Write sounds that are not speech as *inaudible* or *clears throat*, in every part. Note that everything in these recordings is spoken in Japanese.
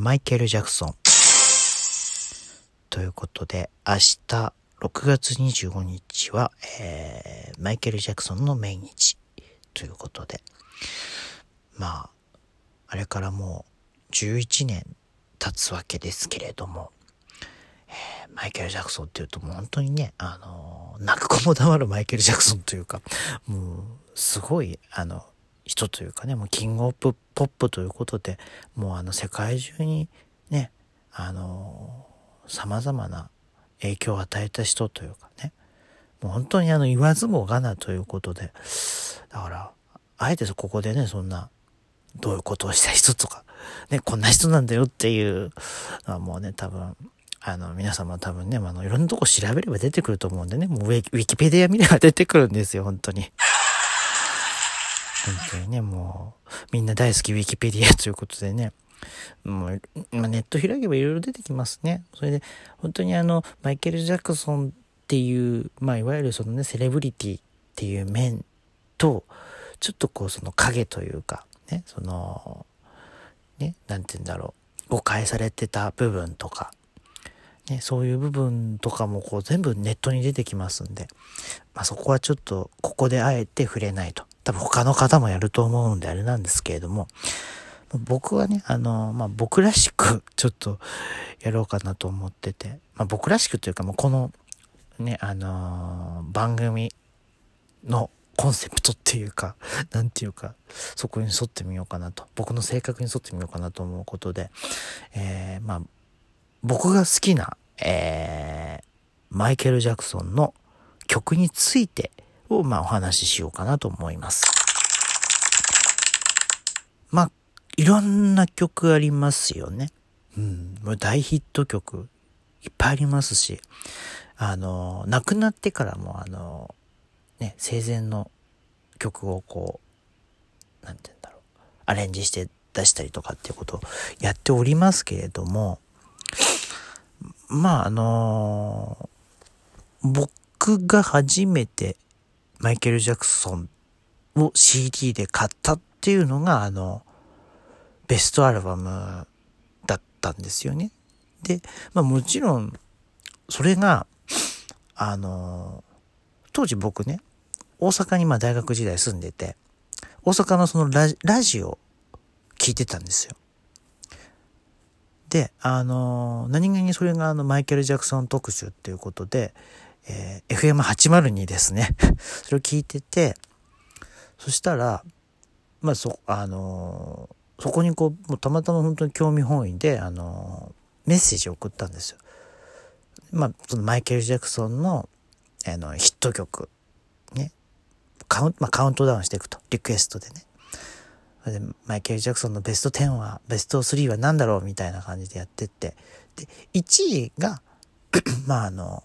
マイケル・ジャクソン。ということで、明日6月25日は、えー、マイケル・ジャクソンの命日ということで、まあ、あれからもう11年経つわけですけれども、えー、マイケル・ジャクソンっていうともう本当にね、あのー、泣く子も黙るマイケル・ジャクソンというか、もう、すごい、あの、人というかね、もうキングオブポップということで、もうあの世界中にね、あの、様々な影響を与えた人というかね、もう本当にあの言わずもがなということで、だから、あえてここでね、そんな、どういうことをした人とか、ね、こんな人なんだよっていうのはもうね、多分、あの、皆様多分ね、あの、いろんなとこ調べれば出てくると思うんでね、もうウィキペディア見れば出てくるんですよ、本当に。本当にね、もう、みんな大好きウィキペディアということでね、もう、ネット開けばいろいろ出てきますね。それで、本当にあの、マイケル・ジャクソンっていう、まあ、いわゆるそのね、セレブリティっていう面と、ちょっとこう、その影というか、ね、その、ね、なんて言うんだろう、誤解されてた部分とか、ね、そういう部分とかもこう全部ネットに出てきますんで、まあ、そこはちょっとここであえて触れないと。多分他の方もやると思うんであれなんですけれども、僕はね、あの、まあ、僕らしくちょっとやろうかなと思ってて、まあ、僕らしくというか、もうこのね、あのー、番組のコンセプトっていうか、*laughs* なんていうか、そこに沿ってみようかなと、僕の性格に沿ってみようかなと思うことで、えー、まあ、僕が好きな、えー、マイケル・ジャクソンの曲について、を、まあ、お話ししようかなと思います。まあ、いろんな曲ありますよね。うん、もう大ヒット曲いっぱいありますし、あの、亡くなってからも、あの、ね、生前の曲をこう、なんて言うんだろう、アレンジして出したりとかっていうことをやっておりますけれども、まあ、あの僕が初めてマイケル・ジャクソンを CD で買ったっていうのが、あの、ベストアルバムだったんですよね。で、まあもちろん、それが、あの、当時僕ね、大阪にまあ大学時代住んでて、大阪のそのララジオ聞いてたんですよ。で、あの、何気にそれがあのマイケル・ジャクソン特集っていうことで、えー、FM802 ですね。*laughs* それを聞いてて、そしたら、まあそ、あのー、そこにこう、もうたまたま本当に興味本位で、あのー、メッセージを送ったんですよ。まあ、そのマイケル・ジャクソンの、あの、ヒット曲、ね、カウン,、まあ、カウントダウンしていくと、リクエストでね。でマイケル・ジャクソンのベスト10は、ベスト3は何だろうみたいな感じでやってって、で、1位が *clears throat* まあ、あの、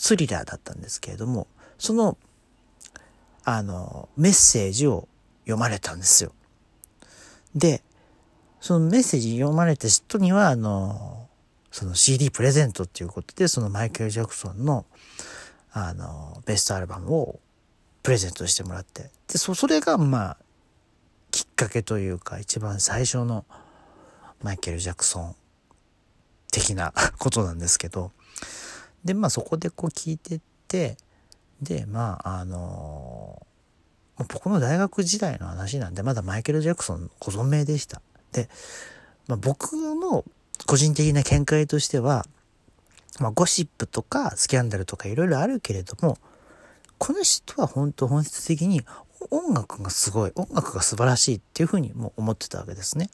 スリラーだったんですけれども、その、あの、メッセージを読まれたんですよ。で、そのメッセージ読まれた人には、あの、その CD プレゼントっていうことで、そのマイケル・ジャクソンの、あの、ベストアルバムをプレゼントしてもらって。で、そ、それが、まあ、きっかけというか、一番最初のマイケル・ジャクソン的なことなんですけど、でまあそこでこう聞いてってでまああのー、僕の大学時代の話なんでまだマイケル・ジャクソンご存命でした。で、まあ、僕の個人的な見解としては、まあ、ゴシップとかスキャンダルとかいろいろあるけれどもこの人は本当本質的に音楽がすごい音楽が素晴らしいっていうふうにも思ってたわけですね。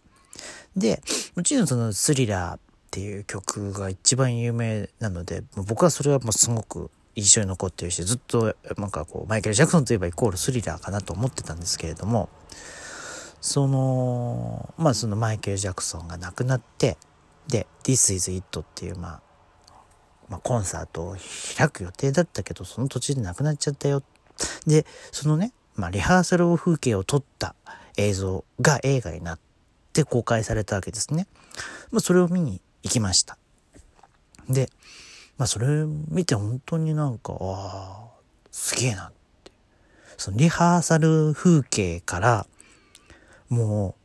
でもちろんそのスリラーっていう曲が一番有名なので僕はそれはもうすごく印象に残ってるしずっとなんかこうマイケル・ジャクソンといえばイコールスリラーかなと思ってたんですけれどもそのまあそのマイケル・ジャクソンが亡くなってで「This is It」っていうまあまあ、コンサートを開く予定だったけどその途中で亡くなっちゃったよでそのね、まあ、リハーサル風景を撮った映像が映画になって公開されたわけですね。まあ、それを見に行きました。で、まあそれ見て本当になんか、ああ、すげえなって。そのリハーサル風景から、も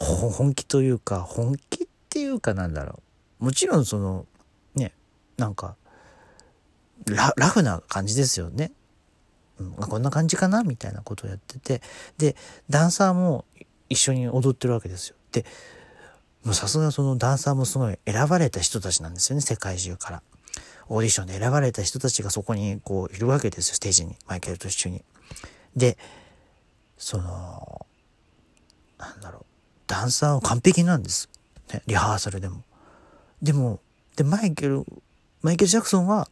う、本気というか、本気っていうかなんだろうもちろんそのねなんかララフな感じですよね。うん、こんな感じかなみたいなことをやっててでダンサーも一緒に踊ってるわけですよ。でもうさすがそのダンサーもすごい選ばれた人たちなんですよね世界中から。オーディションで選ばれた人たちがそこにこういるわけですよステージにマイケルと一緒に。でそのなんだろうダンサーは完璧なんです、ね、リハーサルでも。でもでマイケルマイケル・ジャクソンは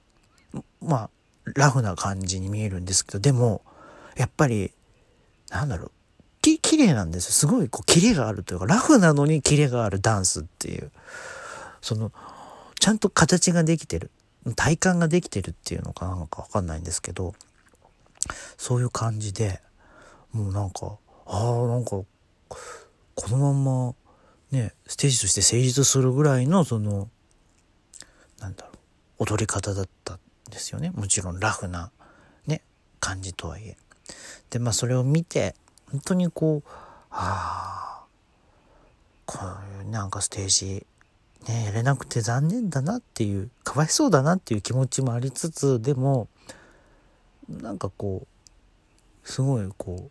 まあラフな感じに見えるんですけどでもやっぱりなんだろうき綺麗なんですよ。すごいこうキレがあるというかラフなのにキレがあるダンスっていう。そのちゃんと形ができてる。体感ができてるっていうのかなんかわかんないんですけどそういう感じでもうなんかああなんかこのまんまねステージとして成立するぐらいのそのなんだろう踊り方だったんですよね。もちろんラフなね感じとはいえ。でまあそれを見て本当にこうああこういうなんかステージねやれなくて残念だなっていうかわいそうだなっていう気持ちもありつつでもなんかこうすごいこ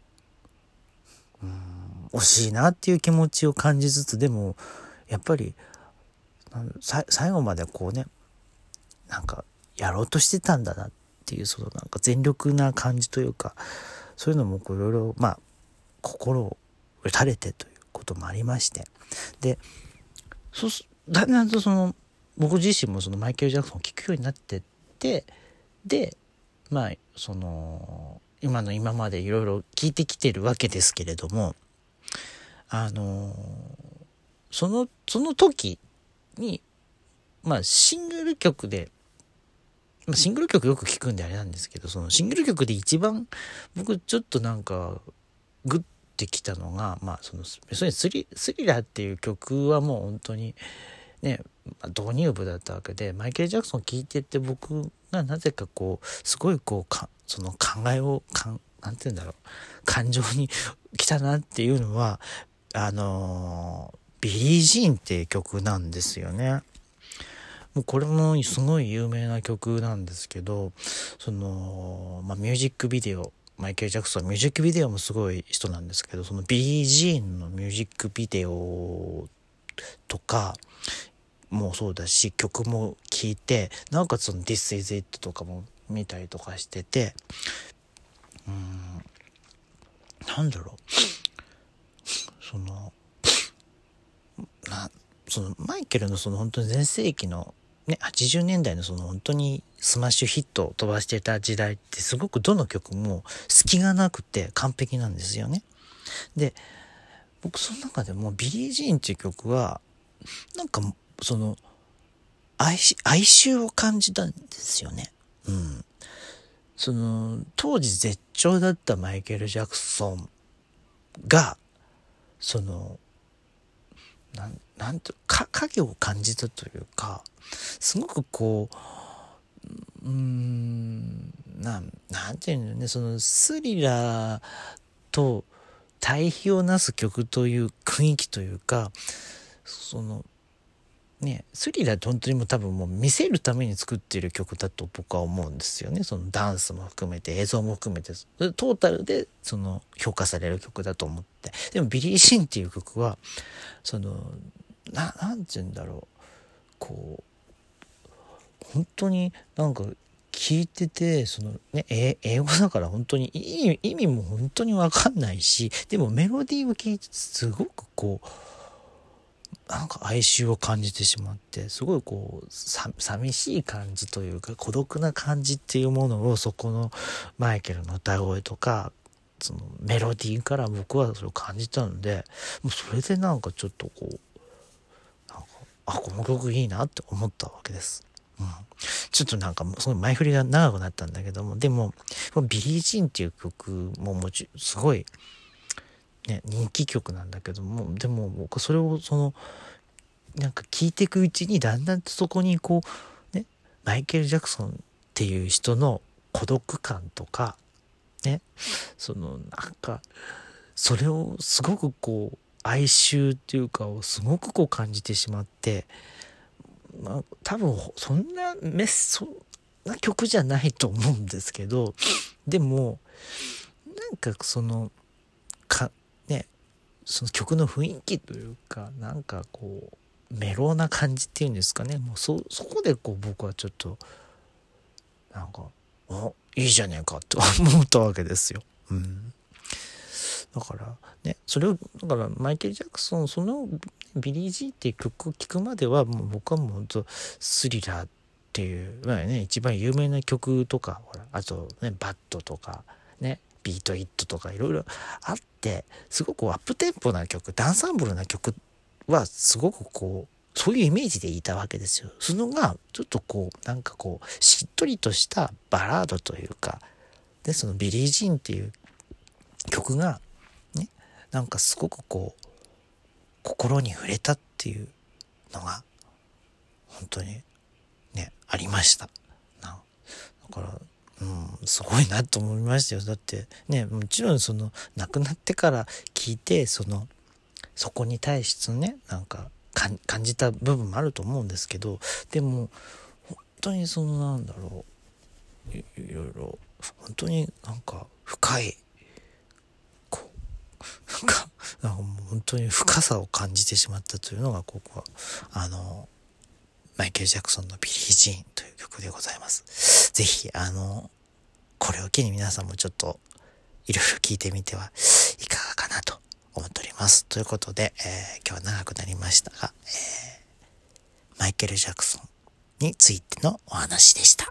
ううん惜しいなっていう気持ちを感じつつでもやっぱり最後までこうねなんかやろうとしてたんだなっていうそのなんか全力な感じというかそういうのもいろいろまあ心を打たれてということもありまして。でそうだんだんとその僕自身もそのマイケル・ジャクソンを聴くようになってってでまあその今の今までいろいろ聞いてきてるわけですけれどもあのそのその時にまあシングル曲でま、シングル曲よく聴くんであれなんですけどそのシングル曲で一番僕ちょっとなんかグッてきたのがまあそのそれスリスリラーっていう曲はもう本当にね、導入部だったわけでマイケル・ジャクソン聴いてて僕がなぜかこうすごいこうかその考えをかんなんて言うんだろう感情に来たなっていうのはあのビリー・ジーンっていう曲なんですよね。もうこれもすごい有名な曲なんですけどその、まあ、ミュージックビデオマイケル・ジャクソンミュージックビデオもすごい人なんですけどそのビリー・ジーンのミュージックビデオとかもそうだし曲も聴いてなおかつその「This is It」とかも見たりとかしててうんなんだろう。そのなそのマイケルのその本当に全盛期のね、80年代のその本当にスマッシュヒットを飛ばしてた時代ってすごくどの曲も隙がなくて完璧なんですよね。で、僕その中でもビリー・ジーンっていう曲は、なんかその哀哀愁を感じたんですよね。うん。その当時絶頂だったマイケル・ジャクソンが、その、なんなんとか影を感じたというかすごくこううんなんなんていうのねそのスリラーと対比をなす曲という雰囲気というかそのねスリラーって本当にもう多分もう見せるために作っている曲だと僕は思うんですよね。そのダンスも含めて映像も含めて。トータルでその評価される曲だと思って。でもビリー・シンっていう曲はそのななんて言うんだろう。こう本当になんか聞いててそのね英語だから本当に意味意味も本当に分かんないしでもメロディーを聞いてすごくこうなんか哀愁を感じてしまってすごいこう寂しい感じというか孤独な感じっていうものをそこのマイケルの歌声とかそのメロディーから僕はそれを感じたのでもうそれでなんかちょっとこうあこの曲いいなって思ったわけです。うん、ちょっとなんかすごい前振りが長くなったんだけどもでもビリー・ジーンっていう曲ももちすごい、ね、人気曲なんだけどもでも僕それをそのなんか聴いていくうちにだんだんとそこにこうねマイケル・ジャクソンっていう人の孤独感とかねそのなんかそれをすごくこう哀愁っていうかをすごくこう感じてしまって、まあ、多分そんなメッそんな曲じゃないと思うんですけどでもなんかそのかその曲の雰囲気というかなんかこうメローな感じっていうんですかねもうそこでこう僕はちょっとなんか「おいいじゃねえか」と思ったわけですよ。うん、だからねそれをだからマイケル・ジャクソンその「ビリー・ジー」っていう曲を聴くまではもう僕はもうほんとスリラーっていうまあね一番有名な曲とかほらあとねバッドとかねビート・イットとかいろいろあってすごくアップテンポな曲ダンサンブルな曲はすごくこうそういうイメージでいたわけですよ。そのがちょっとこうなんかこうしっとりとしたバラードというかでそのビリー・ジーンっていう曲がねなんかすごくこう心に触れたっていうのが本当にねありました。だからうん、すごいなと思いましたよ。だってね、もちろんその亡くなってから聞いて、そのそこに対してねなんか感じた部分もあると思うんですけどでも本当にそのなんだろういろいろ本当になんか深いこうなんかなんか本当に深さを感じてしまったというのがここはあのマイケル・ジャクソンの「ビリー・ジーン」という曲でございます。ぜひあのこれを機に皆さんもちょっといろいろ聞いてみてはいかがかなと思っております。ということで、えー、今日は長くなりましたが、えー、マイケル・ジャクソンについてのお話でした。